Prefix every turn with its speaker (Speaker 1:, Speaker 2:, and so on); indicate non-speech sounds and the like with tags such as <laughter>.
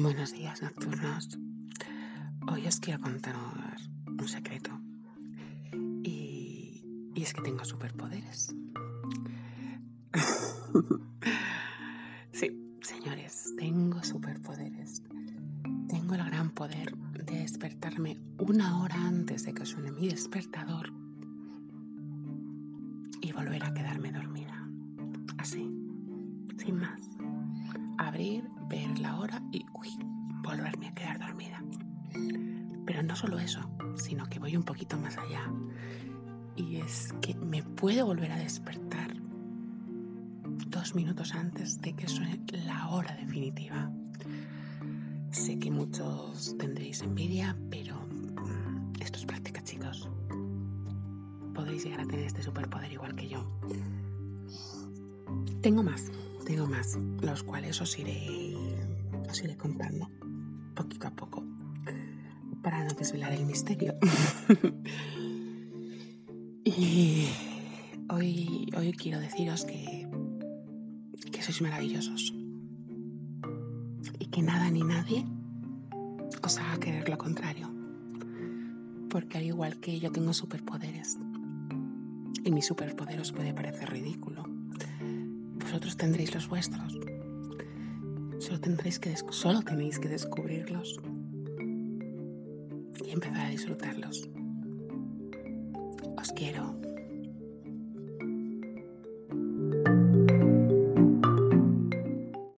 Speaker 1: Buenos días nocturnos. Hoy os quiero contar un secreto. Y, es que tengo superpoderes. <laughs> sí, señores, tengo superpoderes. Tengo el gran poder de despertarme una hora antes de que suene mi despertador y volver a quedarme dormida. Así, sin más. Ver la hora y uy, volverme a quedar dormida. Pero no solo eso, sino que voy un poquito más allá. Y es que me puedo volver a despertar dos minutos antes de que suene la hora definitiva. Sé que muchos tendréis envidia, pero mm, esto es práctica, chicos. Podéis llegar a tener este superpoder igual que yo. Tengo más, tengo más, los cuales os iré, os iré contando poquito a poco para no desvelar el misterio. <laughs> y hoy, hoy quiero deciros que, que sois maravillosos y que nada ni nadie os haga querer lo contrario. Porque al igual que yo tengo superpoderes y mi superpoder os puede parecer ridículo, vosotros tendréis los vuestros. Solo, tendréis que solo tenéis que descubrirlos y empezar a disfrutarlos. Os quiero.